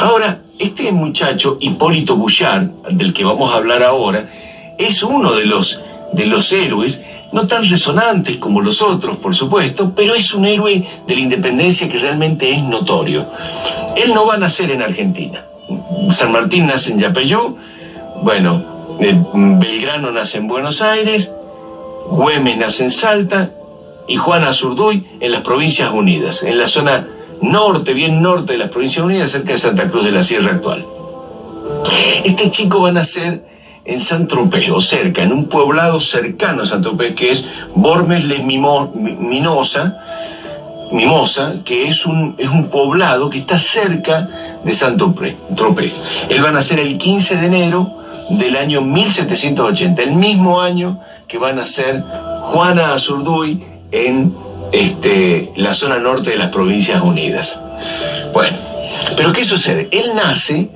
Ahora, este muchacho, Hipólito Bouchard, del que vamos a hablar ahora, es uno de los, de los héroes, no tan resonantes como los otros, por supuesto, pero es un héroe de la independencia que realmente es notorio. Él no va a nacer en Argentina. San Martín nace en Yapeyú, bueno, eh, Belgrano nace en Buenos Aires, Güemes nace en Salta y Juan Azurduy en las Provincias Unidas, en la zona norte, bien norte de las Provincias Unidas, cerca de Santa Cruz de la Sierra actual. Este chico va a nacer en San Tropez, o cerca, en un poblado cercano a San Tropez, que es Bormes Les Mimosa, Mimosa, que es un, es un poblado que está cerca de San Tropez. Él va a nacer el 15 de enero del año 1780, el mismo año que va a nacer Juana Azurduy en este, la zona norte de las Provincias Unidas. Bueno, pero ¿qué sucede? Él nace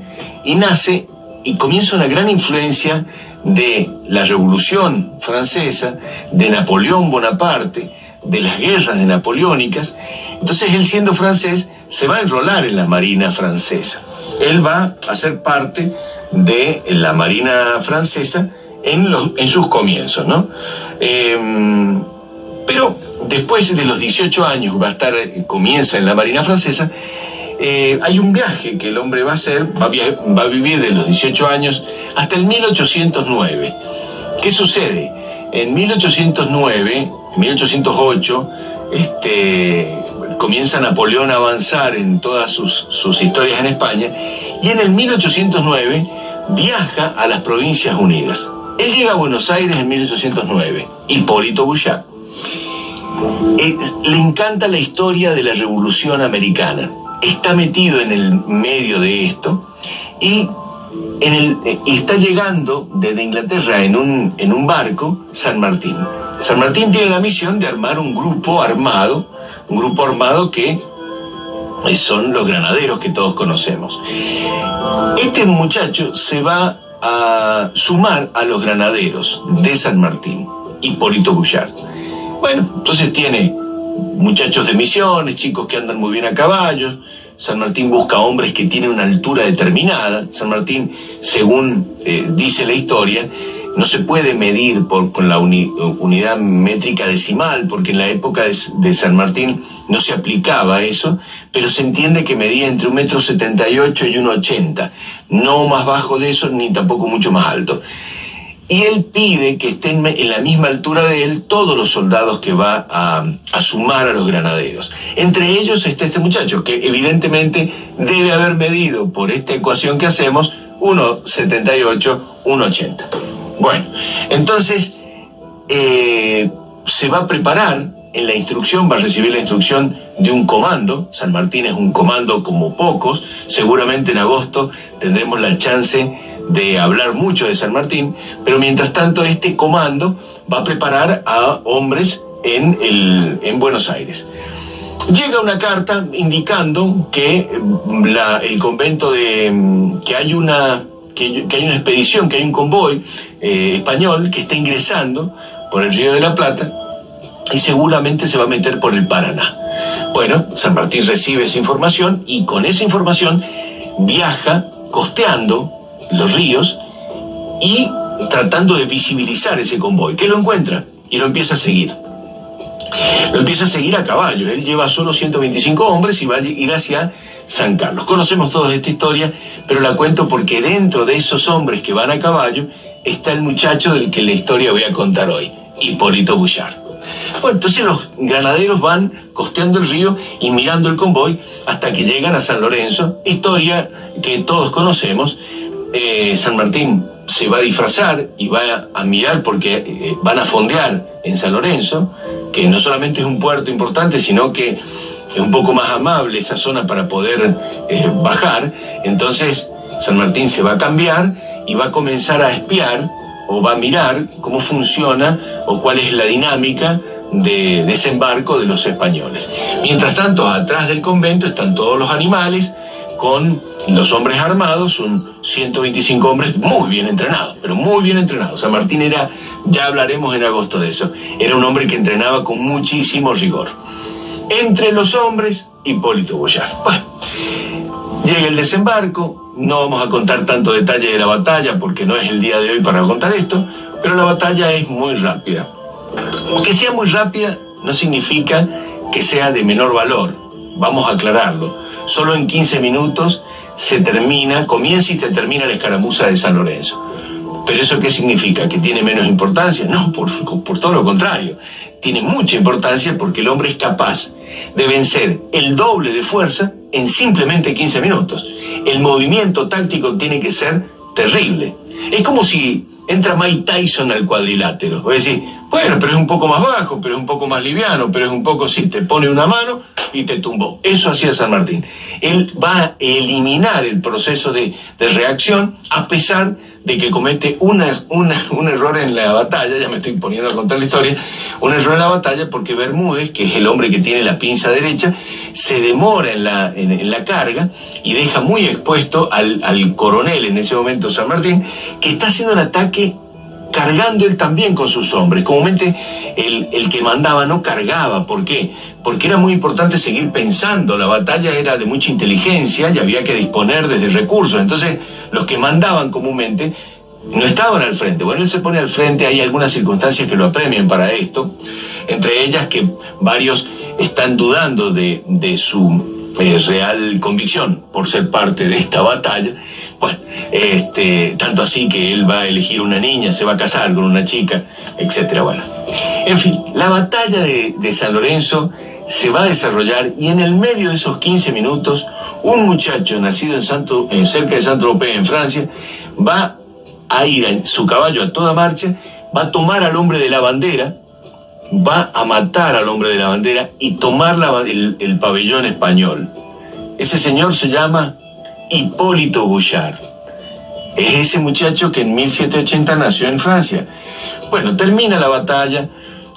y nace y comienza una gran influencia de la Revolución Francesa, de Napoleón Bonaparte, de las guerras de napoleónicas. Entonces él siendo francés se va a enrolar en la Marina francesa. Él va a ser parte de la Marina francesa en, los, en sus comienzos, ¿no? Em, pero después de los 18 años va a estar, comienza en la Marina francesa, eh, hay un viaje que el hombre va a hacer, va a, va a vivir de los 18 años hasta el 1809. ¿Qué sucede? En 1809, 1808, este, comienza Napoleón a avanzar en todas sus, sus historias en España y en el 1809 viaja a las Provincias Unidas. Él llega a Buenos Aires en 1809, Hipólito Bouchard. Eh, le encanta la historia de la Revolución Americana. Está metido en el medio de esto y eh, está llegando desde Inglaterra en un, en un barco San Martín. San Martín tiene la misión de armar un grupo armado, un grupo armado que eh, son los granaderos que todos conocemos. Este muchacho se va a sumar a los granaderos de San Martín, Hipólito Bouchard. Bueno, entonces tiene muchachos de misiones, chicos que andan muy bien a caballo. San Martín busca hombres que tienen una altura determinada. San Martín, según eh, dice la historia, no se puede medir por, con la unidad métrica decimal, porque en la época de, San Martín no se aplicaba eso, pero se entiende que medía entre un metro setenta y ocho y un ochenta, no más bajo de eso ni tampoco mucho más alto. Y él pide que estén en la misma altura de él todos los soldados que va a, sumar a los granaderos. Entre ellos está este muchacho, que evidentemente debe haber medido por esta ecuación que hacemos 1,78, 1,80. Bueno, entonces eh, se va a preparar en la instrucción, va a recibir la instrucción de un comando. San Martín es un comando como pocos. Seguramente en agosto tendremos la chance de hablar mucho de San Martín, pero mientras tanto este comando va a preparar a hombres en, el, en Buenos Aires. Llega una carta indicando que la, el convento de que hay una que, hay una expedición, que hay un convoy eh, español que está ingresando por el Río de la Plata y seguramente se va a meter por el Paraná. Bueno, San Martín recibe esa información y con esa información viaja costeando los ríos y tratando de visibilizar ese convoy, que lo encuentra y lo empieza a seguir. Lo empieza a seguir a caballo. Él lleva solo 125 hombres y va a ir hacia San Carlos. Conocemos toda esta historia, pero la cuento porque dentro de esos hombres que van a caballo está el muchacho del que la historia voy a contar hoy, Hipólito Bouchard. Bueno, entonces los granaderos van costeando el río y mirando el convoy hasta que llegan a San Lorenzo, historia que todos conocemos. Eh, San Martín se va a disfrazar y va a, mirar porque eh, van a fondear en San Lorenzo, que no solamente es un puerto importante, sino que es un poco más amable esa zona para poder eh, bajar, entonces San Martín se va a cambiar y va a comenzar a espiar o va a mirar cómo funciona o cuál es la dinámica de desembarco de los españoles. Mientras tanto, atrás del convento están todos los animales con los hombres armados, son 125 hombres muy bien entrenados, pero muy bien entrenados. San Martín era, ya hablaremos en agosto de eso, era un hombre que entrenaba con muchísimo rigor entre los hombres, Hipólito Boyar. Bueno, Llega el desembarco, no vamos a contar tanto detalle de la batalla porque no es el día de hoy para contar esto, pero la batalla es muy rápida. Que sea muy rápida no significa que sea de menor valor, vamos a aclararlo. Solo en 15 minutos se termina, comienza y se termina la escaramuza de San Lorenzo. ¿Pero eso qué significa? ¿Que tiene menos importancia? No, por, por todo lo contrario. Tiene mucha importancia porque el hombre es capaz de vencer el doble de fuerza en simplemente 15 minutos. El movimiento táctico tiene que ser terrible. Es como si entra Mike Tyson al cuadrilátero. a decir, bueno, pero es un poco más bajo, pero es un poco más liviano, pero es un poco, sí, te pone una mano y te tumbó. Eso hacía San Martín. Él va a eliminar el proceso de, de reacción a pesar de que comete una, un error en la batalla, ya me estoy poniendo a contar la historia, un error en la batalla porque Bermúdez, que es el hombre que tiene la pinza derecha, se demora en la, en, la carga y deja muy expuesto al, al coronel en ese momento San Martín, que está haciendo un ataque cargando él también con sus hombres. Comúnmente el, el, que mandaba no cargaba. ¿Por qué? Porque era muy importante seguir pensando. La batalla era de mucha inteligencia y había que disponer desde recursos. Entonces, los que mandaban comúnmente no estaban al frente. Bueno, él se pone al frente, hay algunas circunstancias que lo apremian para esto, entre ellas que varios están dudando de, de su eh, real convicción por ser parte de esta batalla. Bueno, este, tanto así que él va a elegir una niña, se va a casar con una chica, etcétera. Bueno, en fin, la batalla de, de San Lorenzo se va a desarrollar y en el medio de esos 15 minutos un muchacho nacido en, Santo, en cerca de Saint-Tropez, en Francia, va a ir en su caballo a toda marcha, va a tomar al hombre de la bandera, va a matar al hombre de la bandera y tomar el, el, pabellón español. Ese señor se llama Hipólito Bouchard. Es ese muchacho que en 1780 nació en Francia. Bueno, termina la batalla.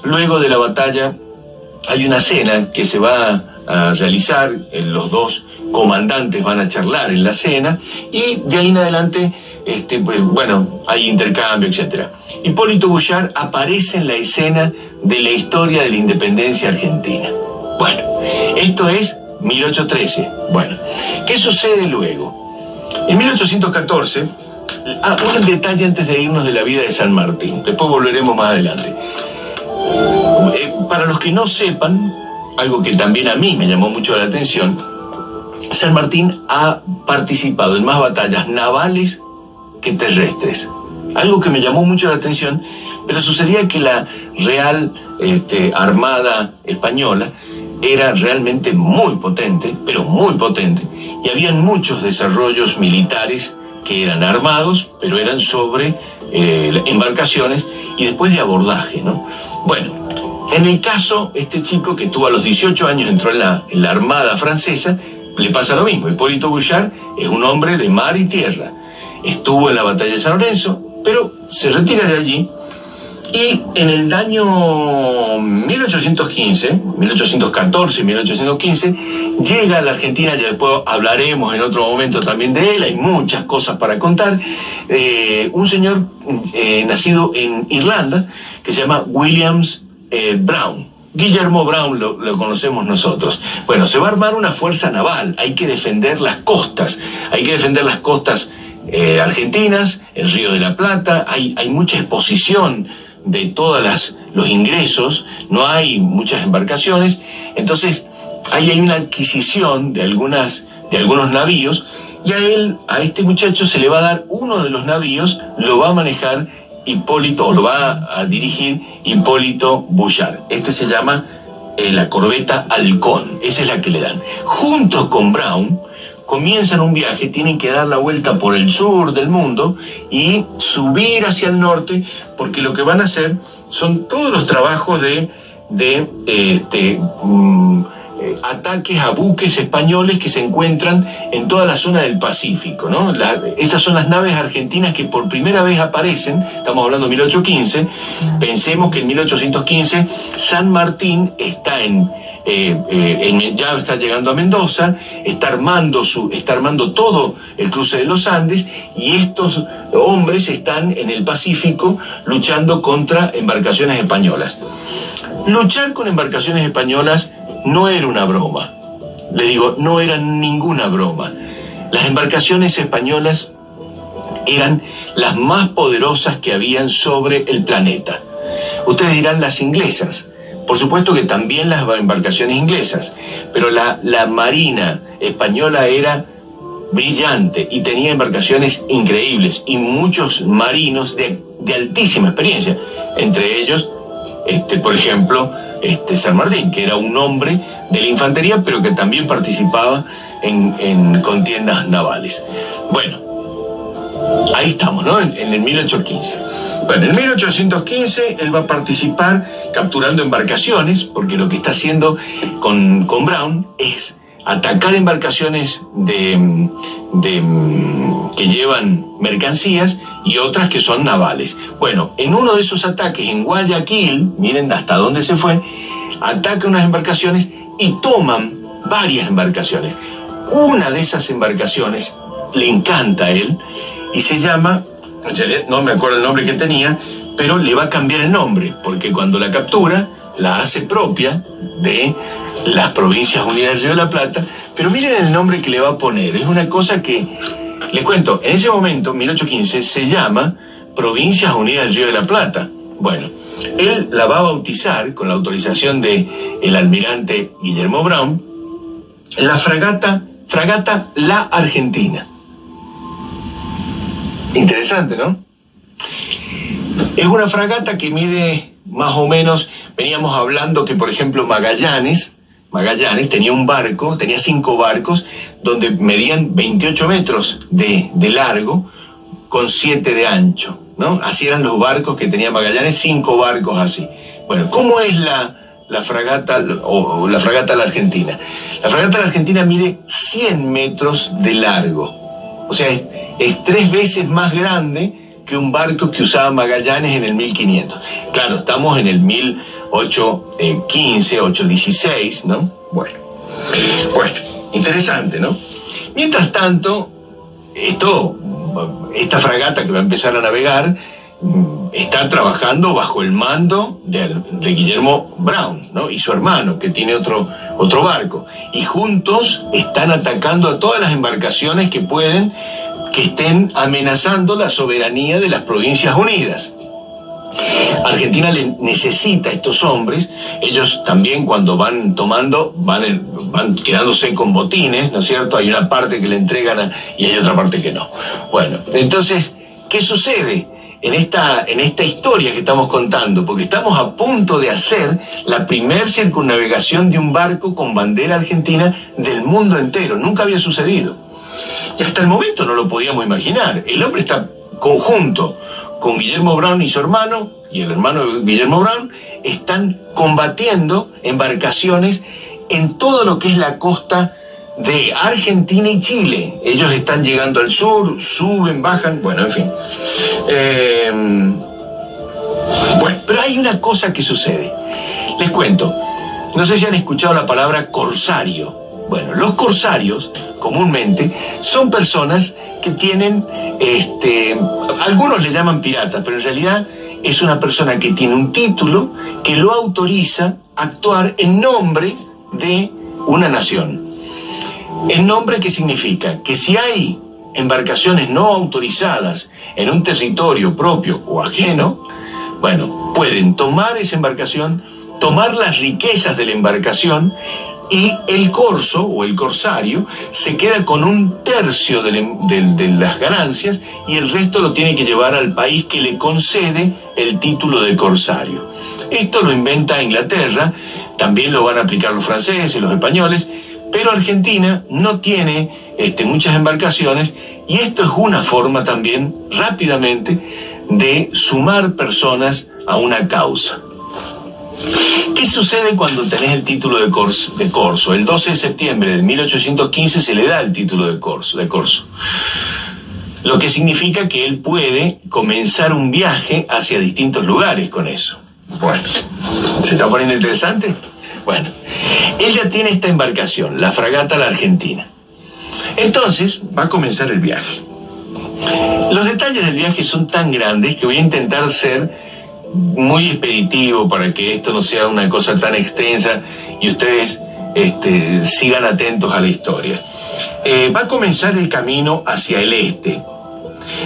Luego de la batalla hay una cena que se va a realizar en los dos comandantes van a charlar en la cena y de ahí en adelante, este, pues, bueno, hay intercambio, etc. Hipólito Bouchard aparece en la escena de la historia de la independencia argentina. Bueno, esto es 1813. Bueno, ¿qué sucede luego? En 1814, ah, un detalle antes de irnos de la vida de San Martín, después volveremos más adelante. Eh, para los que no sepan, algo que también a mí me llamó mucho la atención, San Martín ha participado en más batallas navales que terrestres. Algo que me llamó mucho la atención, pero sucedía que la Real este, Armada Española era realmente muy potente, pero muy potente, y habían muchos desarrollos militares que eran armados, pero eran sobre eh, embarcaciones y después de abordaje, ¿no? Bueno, en el caso, este chico que estuvo a los 18 años, entró en la, en la Armada francesa, le pasa lo mismo. Hipólito Bouchard es un hombre de mar y tierra. Estuvo en la batalla de San Lorenzo, pero se retira de allí y en el año 1815, 1814, 1815, llega a la Argentina, ya después hablaremos en otro momento también de él, hay muchas cosas para contar, eh, un señor eh, nacido en Irlanda que se llama Williams eh, Brown. Guillermo Brown lo, conocemos nosotros. Bueno, se va a armar una fuerza naval, hay que defender las costas, hay que defender las costas eh, argentinas, el Río de la Plata, hay, mucha exposición de todos los ingresos, no hay muchas embarcaciones, entonces ahí hay una adquisición de, algunas, de algunos navíos. Y a él, a este muchacho se le va a dar uno de los navíos, lo va a manejar Hipólito, o lo va a dirigir Hipólito Bouchard. Este se llama eh, la corbeta Halcón, esa es la que le dan. Juntos con Brown, comienzan un viaje, tienen que dar la vuelta por el sur del mundo y subir hacia el norte, porque lo que van a hacer son todos los trabajos de, de este, mm, ataques a buques españoles que se encuentran en toda la zona del Pacífico. ¿no? estas son las naves argentinas que por primera vez aparecen, estamos hablando de 1815, pensemos que en 1815 San Martín está en, eh, eh, ya está llegando a Mendoza, está armando, su, está armando todo el cruce de los Andes y estos hombres están en el Pacífico luchando contra embarcaciones españolas. Luchar con embarcaciones españolas no era una broma. Le digo, no era ninguna broma. las embarcaciones españolas eran las más poderosas que habían sobre el planeta. Ustedes dirán las inglesas. Por supuesto que también las embarcaciones inglesas, pero la, la marina española era brillante y tenía embarcaciones increíbles y muchos marinos de, altísima experiencia, entre ellos, este, por ejemplo, este, San Martín, que era un hombre de la infantería, pero que también participaba en, en contiendas navales. Bueno, ahí estamos, ¿no? En, el 1815. Bueno, en 1815 él va a participar capturando embarcaciones, porque lo que está haciendo con, con Brown es atacar embarcaciones de, que llevan mercancías y otras que son navales. Bueno, en uno de esos ataques en Guayaquil, miren hasta dónde se fue, ataca unas embarcaciones y toman varias embarcaciones. Una de esas embarcaciones le encanta a él y se llama, no me acuerdo el nombre que tenía, pero le va a cambiar el nombre, porque cuando la captura, la hace propia de las Provincias Unidas del Río de la Plata, pero miren el nombre que le va a poner, es una cosa que, les cuento, en ese momento, 1815, se llama Provincias Unidas del Río de la Plata. Bueno, él la va a bautizar, con la autorización de el almirante Guillermo Brown, la fragata, fragata La Argentina. Interesante, ¿no? Es una fragata que mide más o menos, veníamos hablando que, por ejemplo, Magallanes, Magallanes tenía un barco, tenía cinco barcos, donde medían 28 metros de, largo con 7 de ancho, ¿no? Así eran los barcos que tenía Magallanes, cinco barcos así. Bueno, ¿cómo es la, la fragata o, la fragata la Argentina? La fragata la Argentina mide 100 metros de largo, o sea, es, es tres veces más grande que un barco que usaba Magallanes en el 1500. Claro, estamos en el 1500 8.15, 8.16, ¿no? Bueno, bueno, interesante, ¿no? Mientras tanto, esto, esta fragata que va a empezar a navegar, mm, está trabajando bajo el mando de, Guillermo Brown, ¿no? Y su hermano, que tiene otro, otro barco. Y juntos están atacando a todas las embarcaciones que pueden, que estén amenazando la soberanía de las Provincias Unidas. Argentina le necesita a estos hombres, ellos también cuando van tomando, van, quedándose con botines, ¿no es cierto? Hay una parte que le entregan y hay otra parte que no. Bueno, entonces, ¿qué sucede? En esta, en esta historia que estamos contando, porque estamos a punto de hacer la primer circunnavegación de un barco con bandera argentina del mundo entero. Nunca había sucedido. Y hasta el momento no lo podíamos imaginar. El hombre está conjunto con Guillermo Brown y su hermano, y el hermano de Guillermo Brown, están combatiendo embarcaciones en todo lo que es la costa de Argentina y Chile. Ellos están llegando al sur, suben, bajan, bueno, en fin. Eh, bueno, pero hay una cosa que sucede. Les cuento, no sé si han escuchado la palabra corsario. Bueno, los corsarios comúnmente son personas que tienen este, algunos le llaman pirata, pero en realidad es una persona que tiene un título que lo autoriza a actuar en nombre de una nación. ¿En nombre qué significa? Que si hay embarcaciones no autorizadas en un territorio propio o ajeno, bueno, pueden tomar esa embarcación, tomar las riquezas de la embarcación y el corso o el corsario se queda con un tercio de, las ganancias y el resto lo tiene que llevar al país que le concede el título de corsario. Esto lo inventa Inglaterra, también lo van a aplicar los franceses, y los españoles, pero Argentina no tiene este, muchas embarcaciones y esto es una forma también rápidamente de sumar personas a una causa. ¿Qué sucede cuando tenés el título de corso, de? El 12 de septiembre de 1815 se le da el título de corso, de corso. Lo que significa que él puede comenzar un viaje hacia distintos lugares con eso. Bueno, ¿se está poniendo interesante? Bueno, él ya tiene esta embarcación, la fragata La Argentina. Entonces va a comenzar el viaje. Los detalles del viaje son tan grandes que voy a intentar ser muy expeditivo para que esto no sea una cosa tan extensa y ustedes este, sigan atentos a la historia. Eh, va a comenzar el camino hacia el este.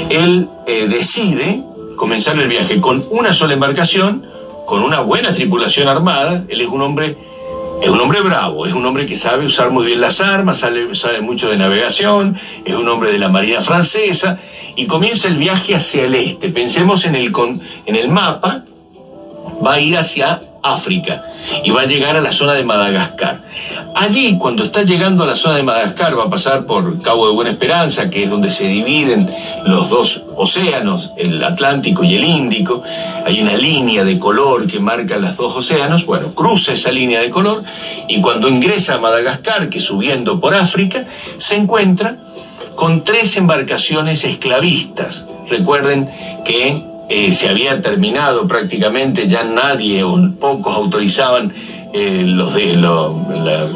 Él eh, decide comenzar el viaje con una sola embarcación, con una buena tripulación armada. Él es un hombre es un hombre bravo, es un hombre que sabe usar muy bien las armas, sabe, mucho de navegación, es un hombre de la Marina Francesa y comienza el viaje hacia el este. Pensemos en el, en el mapa, va a ir hacia África y va a llegar a la zona de Madagascar. Allí, cuando está llegando a la zona de Madagascar, va a pasar por Cabo de Buena Esperanza, que es donde se dividen los dos océanos, el Atlántico y el Índico. Hay una línea de color que marca los dos océanos. Bueno, cruza esa línea de color y cuando ingresa a Madagascar, que subiendo por África, se encuentra con tres embarcaciones esclavistas. Recuerden que se había terminado prácticamente, ya nadie o pocos autorizaban eh, los,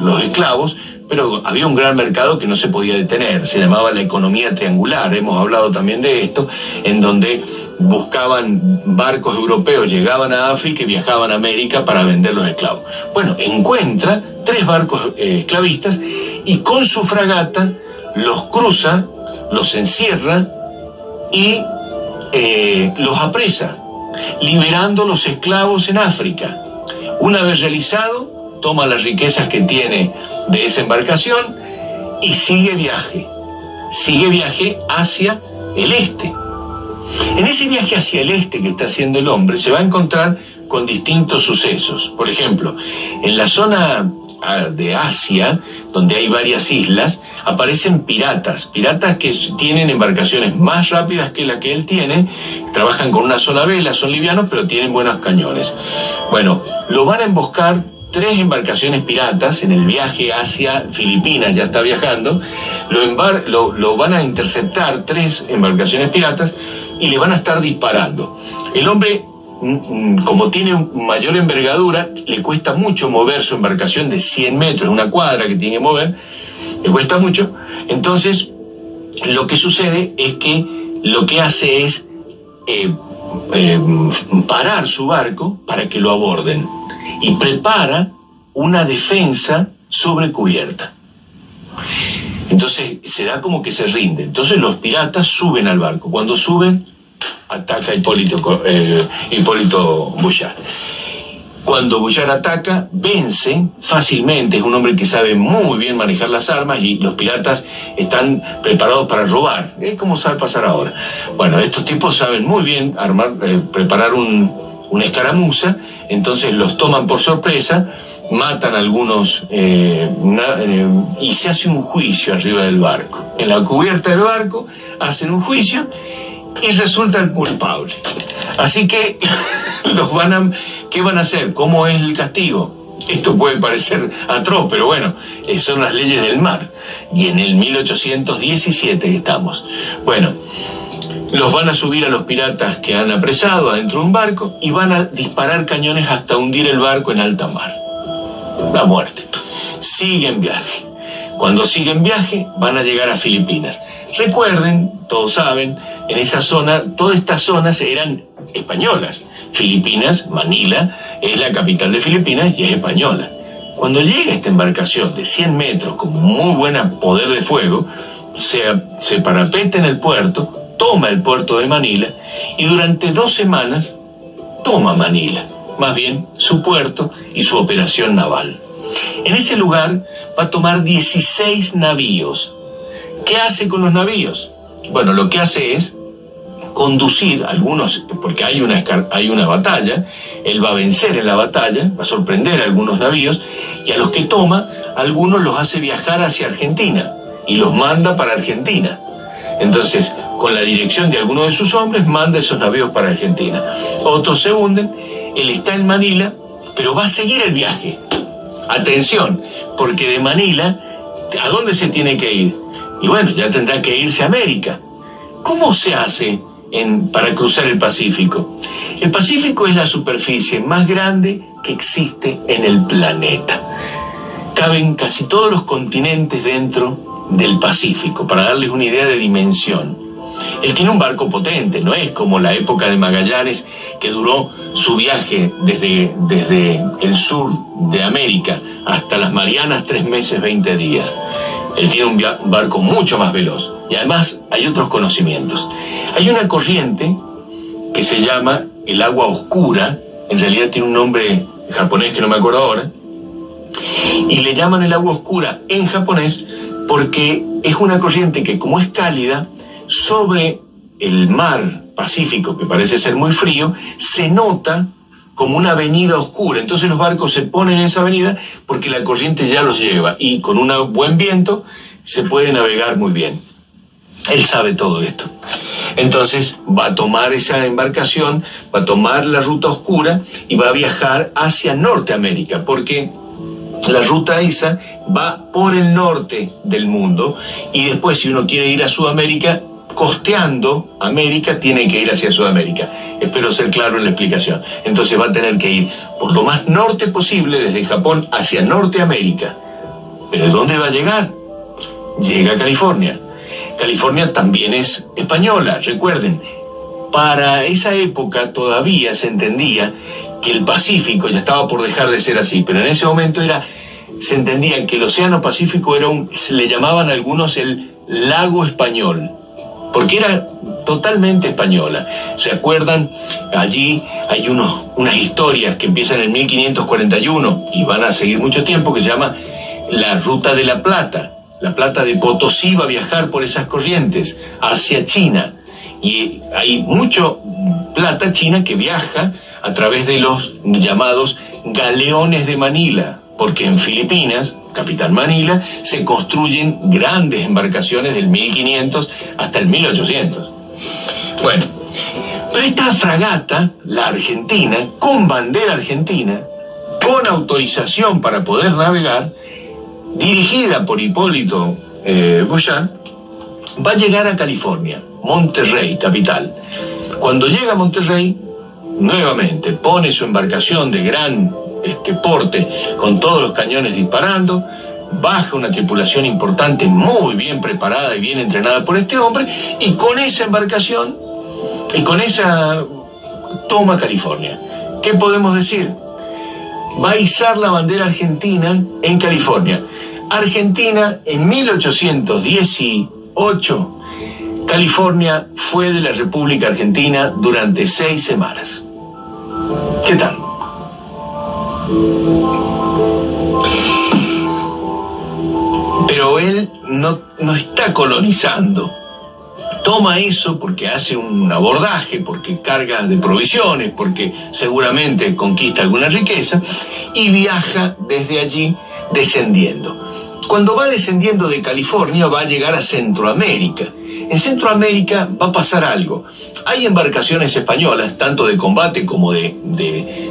los esclavos, pero había un gran mercado que no se podía detener, se llamaba la economía triangular, hemos hablado también de esto, en donde buscaban barcos europeos, llegaban a África y viajaban a América para vender los esclavos. Bueno, encuentra tres barcos eh, esclavistas y con su fragata los cruza, los encierra y eh, los apresa, liberando los esclavos en África. Una vez realizado, toma las riquezas que tiene de esa embarcación y sigue viaje. Sigue viaje hacia el este. En ese viaje hacia el este que está haciendo el hombre se va a encontrar con distintos sucesos. Por ejemplo, en la zona ah, de Asia, donde hay varias islas, aparecen piratas, piratas que tienen embarcaciones más rápidas que la que él tiene, trabajan con una sola vela, son livianos, pero tienen buenos cañones. Bueno, lo van a emboscar tres embarcaciones piratas en el viaje hacia Filipinas, ya está viajando, lo, lo, van a interceptar tres embarcaciones piratas y le van a estar disparando. El hombre mm, mm, como tiene mayor envergadura, le cuesta mucho mover su embarcación de 100 metros, una cuadra que tiene que mover, le cuesta mucho. Entonces, lo que sucede es que lo que hace es eh, eh, parar su barco para que lo aborden y prepara una defensa sobre cubierta. Entonces se da como que se rinde. Entonces los piratas suben al barco. Cuando suben, ataca Hipólito, eh, Hipólito Bouchard. Cuando Bouchard ataca, vence fácilmente, es un hombre que sabe muy bien manejar las armas y los piratas están preparados para robar. Es como sabe pasar ahora. Bueno, estos tipos saben muy bien armar, eh, preparar una escaramuza, entonces los toman por sorpresa, matan a algunos eh, eh, y se hace un juicio arriba del barco. En la cubierta del barco hacen un juicio y resulta el culpable. Así que los van a ¿Qué van a hacer? ¿Cómo es el castigo? Esto puede parecer atroz, pero bueno, eh, son las leyes del mar. Y en el 1817 estamos. Bueno, los van a subir a los piratas que han apresado adentro de un barco y van a disparar cañones hasta hundir el barco en alta mar. La muerte. Siguen viaje. Cuando siguen viaje van a llegar a Filipinas. Recuerden, todos saben, en esa zona, todas estas zonas eran españolas. Filipinas, Manila, es la capital de Filipinas y es española. Cuando llega esta embarcación de 100 metros con muy buen poder de fuego, se, se parapeta en el puerto, toma el puerto de Manila y durante dos semanas toma Manila, más bien su puerto y su operación naval. En ese lugar va a tomar 16 navíos. ¿Qué hace con los navíos? Bueno, lo que hace es conducir algunos, porque hay una, hay una batalla, él va a vencer en la batalla, va a sorprender a algunos navíos, y a los que toma, algunos los hace viajar hacia Argentina y los manda para Argentina. Entonces, con la dirección de algunos de sus hombres, manda esos navíos para Argentina. Otros se hunden, él está en Manila, pero va a seguir el viaje. Atención, porque de Manila, ¿a dónde se tiene que ir? Y bueno, ya tendrá que irse a América. ¿Cómo se hace para cruzar el Pacífico. El Pacífico es la superficie más grande que existe en el planeta. Caben casi todos los continentes dentro del Pacífico, para darles una idea de dimensión. Él tiene un barco potente, no es como la época de Magallanes, que duró su viaje desde, desde el sur de América hasta las Marianas tres meses, 20 días. Él tiene un, barco mucho más veloz y además hay otros conocimientos. Hay una corriente que se llama el agua oscura, en realidad tiene un nombre japonés que no me acuerdo ahora, y le llaman el agua oscura en japonés porque es una corriente que como es cálida, sobre el mar Pacífico, que parece ser muy frío, se nota como una avenida oscura. Entonces los barcos se ponen en esa avenida porque la corriente ya los lleva y con un buen viento se puede navegar muy bien. Él sabe todo esto. Entonces va a tomar esa embarcación, va a tomar la ruta oscura y va a viajar hacia Norteamérica, porque la ruta esa va por el norte del mundo y después si uno quiere ir a Sudamérica, costeando América, tiene que ir hacia Sudamérica. Espero ser claro en la explicación. Entonces va a tener que ir por lo más norte posible desde Japón hacia Norteamérica. ¿Pero dónde va a llegar? Llega a California. California también es española, recuerden. Para esa época todavía se entendía que el Pacífico ya estaba por dejar de ser así, pero en ese momento era se entendía que el Océano Pacífico era un, se le llamaban algunos el lago español, porque era totalmente española. ¿Se acuerdan? Allí hay unos, unas historias que empiezan en 1541 y van a seguir mucho tiempo que se llama la Ruta de la Plata. La Plata de Potosí va a viajar por esas corrientes hacia China y hay mucho plata china que viaja a través de los llamados galeones de Manila, porque en Filipinas, capital Manila, se construyen grandes embarcaciones del 1500 hasta el 1800. Bueno, pero esta fragata, la Argentina, con bandera argentina, con autorización para poder navegar, dirigida por Hipólito eh, va a llegar a California, Monterrey, capital. Cuando llega a Monterrey, nuevamente pone su embarcación de gran este, porte con todos los cañones disparando, baja una tripulación importante, muy bien preparada y bien entrenada por este hombre, y con esa embarcación y con esa toma California. ¿Qué podemos decir? Va a izar la bandera argentina en California. Argentina en 1818 California fue de la República Argentina durante seis semanas. ¿Qué tal? Pero él no, no está colonizando. Toma eso porque hace un abordaje, porque carga de provisiones, porque seguramente conquista alguna riqueza y viaja desde allí descendiendo. Cuando va descendiendo de California va a llegar a Centroamérica en Centroamérica va a pasar algo. Hay embarcaciones españolas, tanto de combate como de, de,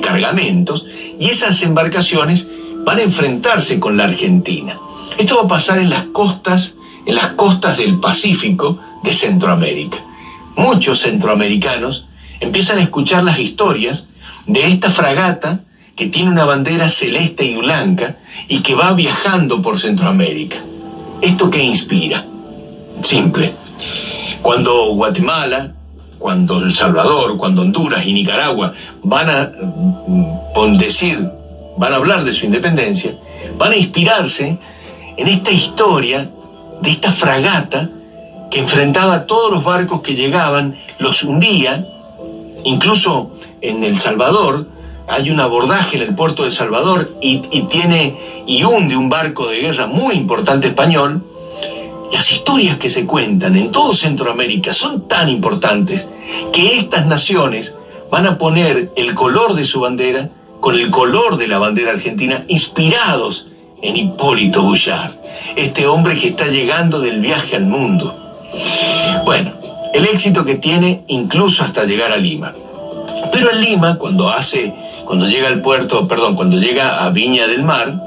cargamentos, y esas embarcaciones van a enfrentarse con la Argentina. Esto va a pasar en las costas, en las costas del Pacífico de Centroamérica. Muchos centroamericanos empiezan a escuchar las historias de esta fragata que tiene una bandera celeste y blanca y que va viajando por Centroamérica. ¿Esto qué inspira? Simple. Cuando Guatemala, cuando El Salvador, cuando Honduras y Nicaragua van a mm, decir, van a hablar de su independencia, van a inspirarse en esta historia de esta fragata que enfrentaba a todos los barcos que llegaban, los hundía, incluso en El Salvador, hay un abordaje en el puerto de Salvador y, y tiene y hunde un barco de guerra muy importante español, las historias que se cuentan en todo Centroamérica son tan importantes que estas naciones van a poner el color de su bandera con el color de la bandera argentina inspirados en Hipólito Bouchard, este hombre que está llegando del viaje al mundo. Bueno, el éxito que tiene incluso hasta llegar a Lima. Pero en Lima, cuando hace, cuando llega al puerto, perdón, cuando llega a Viña del Mar,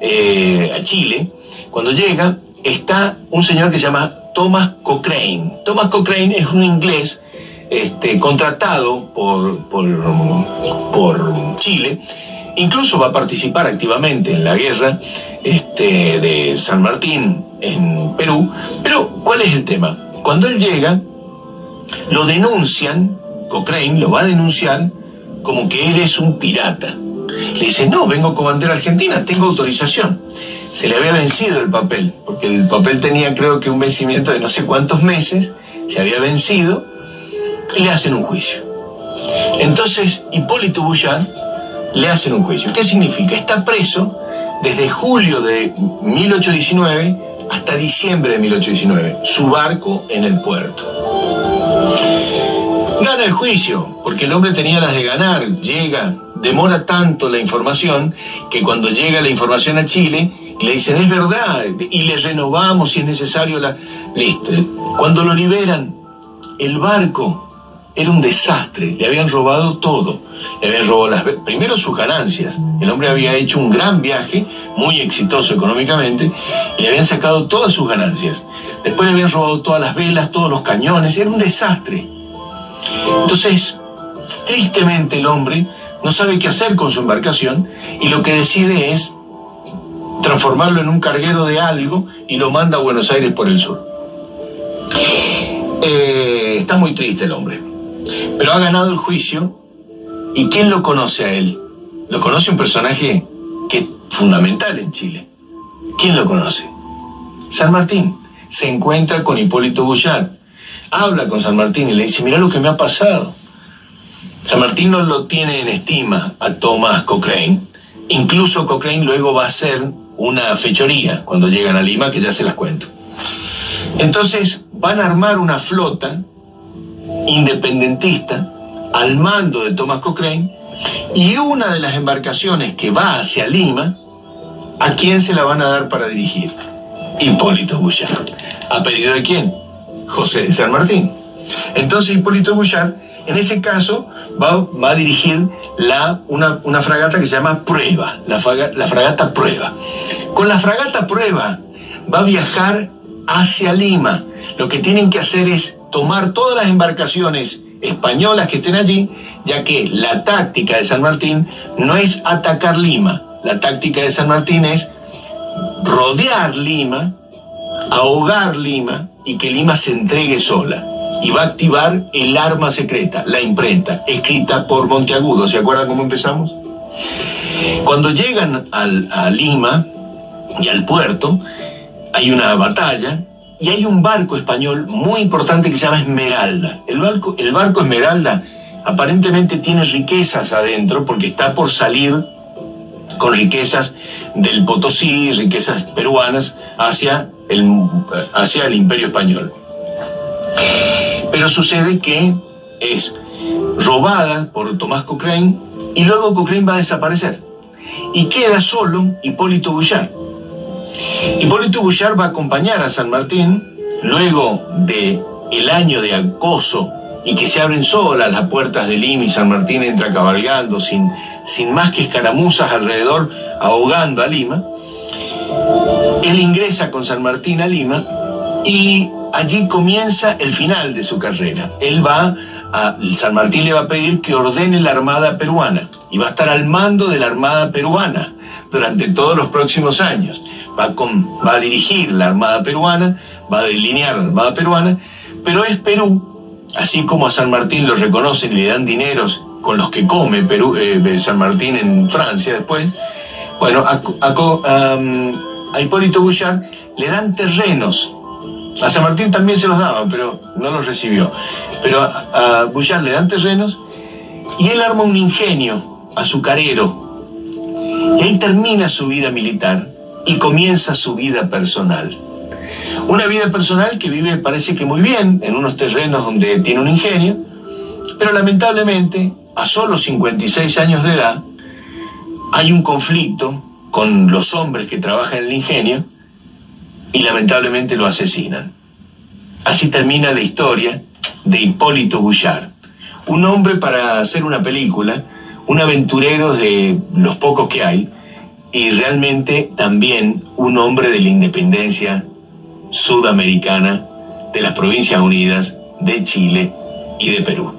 eh, a Chile, cuando llega, está un señor que se llama Thomas Cochrane. Thomas Cochrane es un inglés este, contratado por, por, Chile, incluso va a participar activamente en la guerra este, de San Martín en Perú. Pero, ¿cuál es el tema? Cuando él llega, lo denuncian, Cochrane lo va a denunciar como que él es un pirata. Le dice, no, vengo como bandera argentina, tengo autorización. Se le había vencido el papel, porque el papel tenía creo que un vencimiento de no sé cuántos meses, se había vencido, y le hacen un juicio. Entonces, Hipólito Bouchard le hacen un juicio. ¿Qué significa? Está preso desde julio de 1819 hasta diciembre de 1819, su barco en el puerto. Gana el juicio, porque el hombre tenía las de ganar, llega, demora tanto la información que cuando llega la información a Chile le dicen es verdad y le renovamos si es necesario la... Listo. Cuando lo liberan, el barco era un desastre, le habían robado todo. Le habían robado las, primero sus ganancias. El hombre había hecho un gran viaje, muy exitoso económicamente, y le habían sacado todas sus ganancias. Después le habían robado todas las velas, todos los cañones, era un desastre. Entonces, tristemente el hombre no sabe qué hacer con su embarcación y lo que decide es transformarlo en un carguero de algo y lo manda a Buenos Aires por el sur. Eh, está muy triste el hombre, pero ha ganado el juicio ¿Y quién lo conoce a él? Lo conoce un personaje que es fundamental en Chile. ¿Quién lo conoce? San Martín. Se encuentra con Hipólito Bouchard. Habla con San Martín y le dice, mira lo que me ha pasado. San Martín no lo tiene en estima a Thomas Cochrane. Incluso Cochrane luego va a hacer una fechoría cuando llegan a Lima, que ya se las cuento. Entonces van a armar una flota independentista al mando de Thomas Cochrane y una de las embarcaciones que va hacia Lima, ¿a quién se la van a dar para dirigir? Hipólito Bouchard. ¿A pedido de quién? José de San Martín. Entonces Hipólito Bouchard, en ese caso, va, va a dirigir la, una, una, fragata que se llama Prueba, la, la fragata Prueba. Con la fragata Prueba va a viajar hacia Lima. Lo que tienen que hacer es tomar todas las embarcaciones españolas que estén allí, ya que la táctica de San Martín no es atacar Lima, la táctica de San Martín es rodear Lima, ahogar Lima y que Lima se entregue sola. Y va a activar el arma secreta, la imprenta, escrita por Monteagudo. ¿Se acuerdan cómo empezamos? Cuando llegan a Lima y al puerto, hay una batalla y hay un barco español muy importante que se llama Esmeralda. El barco, el barco Esmeralda aparentemente tiene riquezas adentro porque está por salir con riquezas del Potosí, riquezas peruanas, hacia el, hacia el imperio español. Pero sucede que es robada por Tomás Cochrane y luego Cochrane va a desaparecer. Y queda solo Hipólito Bouchard. Hipólito Bouchard va a acompañar a San Martín luego de el año de acoso y que se abren solas las puertas de Lima y San Martín entra cabalgando sin, sin más que escaramuzas alrededor, ahogando a Lima, él ingresa con San Martín a Lima y allí comienza el final de su carrera. Él va a, San Martín le va a pedir que ordene la Armada peruana y va a estar al mando de la Armada peruana durante todos los próximos años. Va, va a dirigir la Armada peruana, va a delinear la Armada peruana, pero es Perú, así como a San Martín lo reconocen y le dan dineros con los que come Perú, eh, San Martín en Francia después, bueno, a, a, Hipólito Bouchard le dan terrenos. A San Martín también se los daban, pero no los recibió. Pero a, a Bouchard le dan terrenos y él arma un ingenio azucarero. Y ahí termina su vida militar y comienza su vida personal. Una vida personal que vive parece que muy bien en unos terrenos donde tiene un ingenio, pero lamentablemente a solo 56 años de edad hay un conflicto con los hombres que trabajan en el ingenio y lamentablemente lo asesinan. Así termina la historia de Hipólito Bouchard, un hombre para hacer una película, un aventurero de los pocos que hay, y realmente también un hombre de la independencia sudamericana, de las Provincias Unidas, de Chile y de Perú.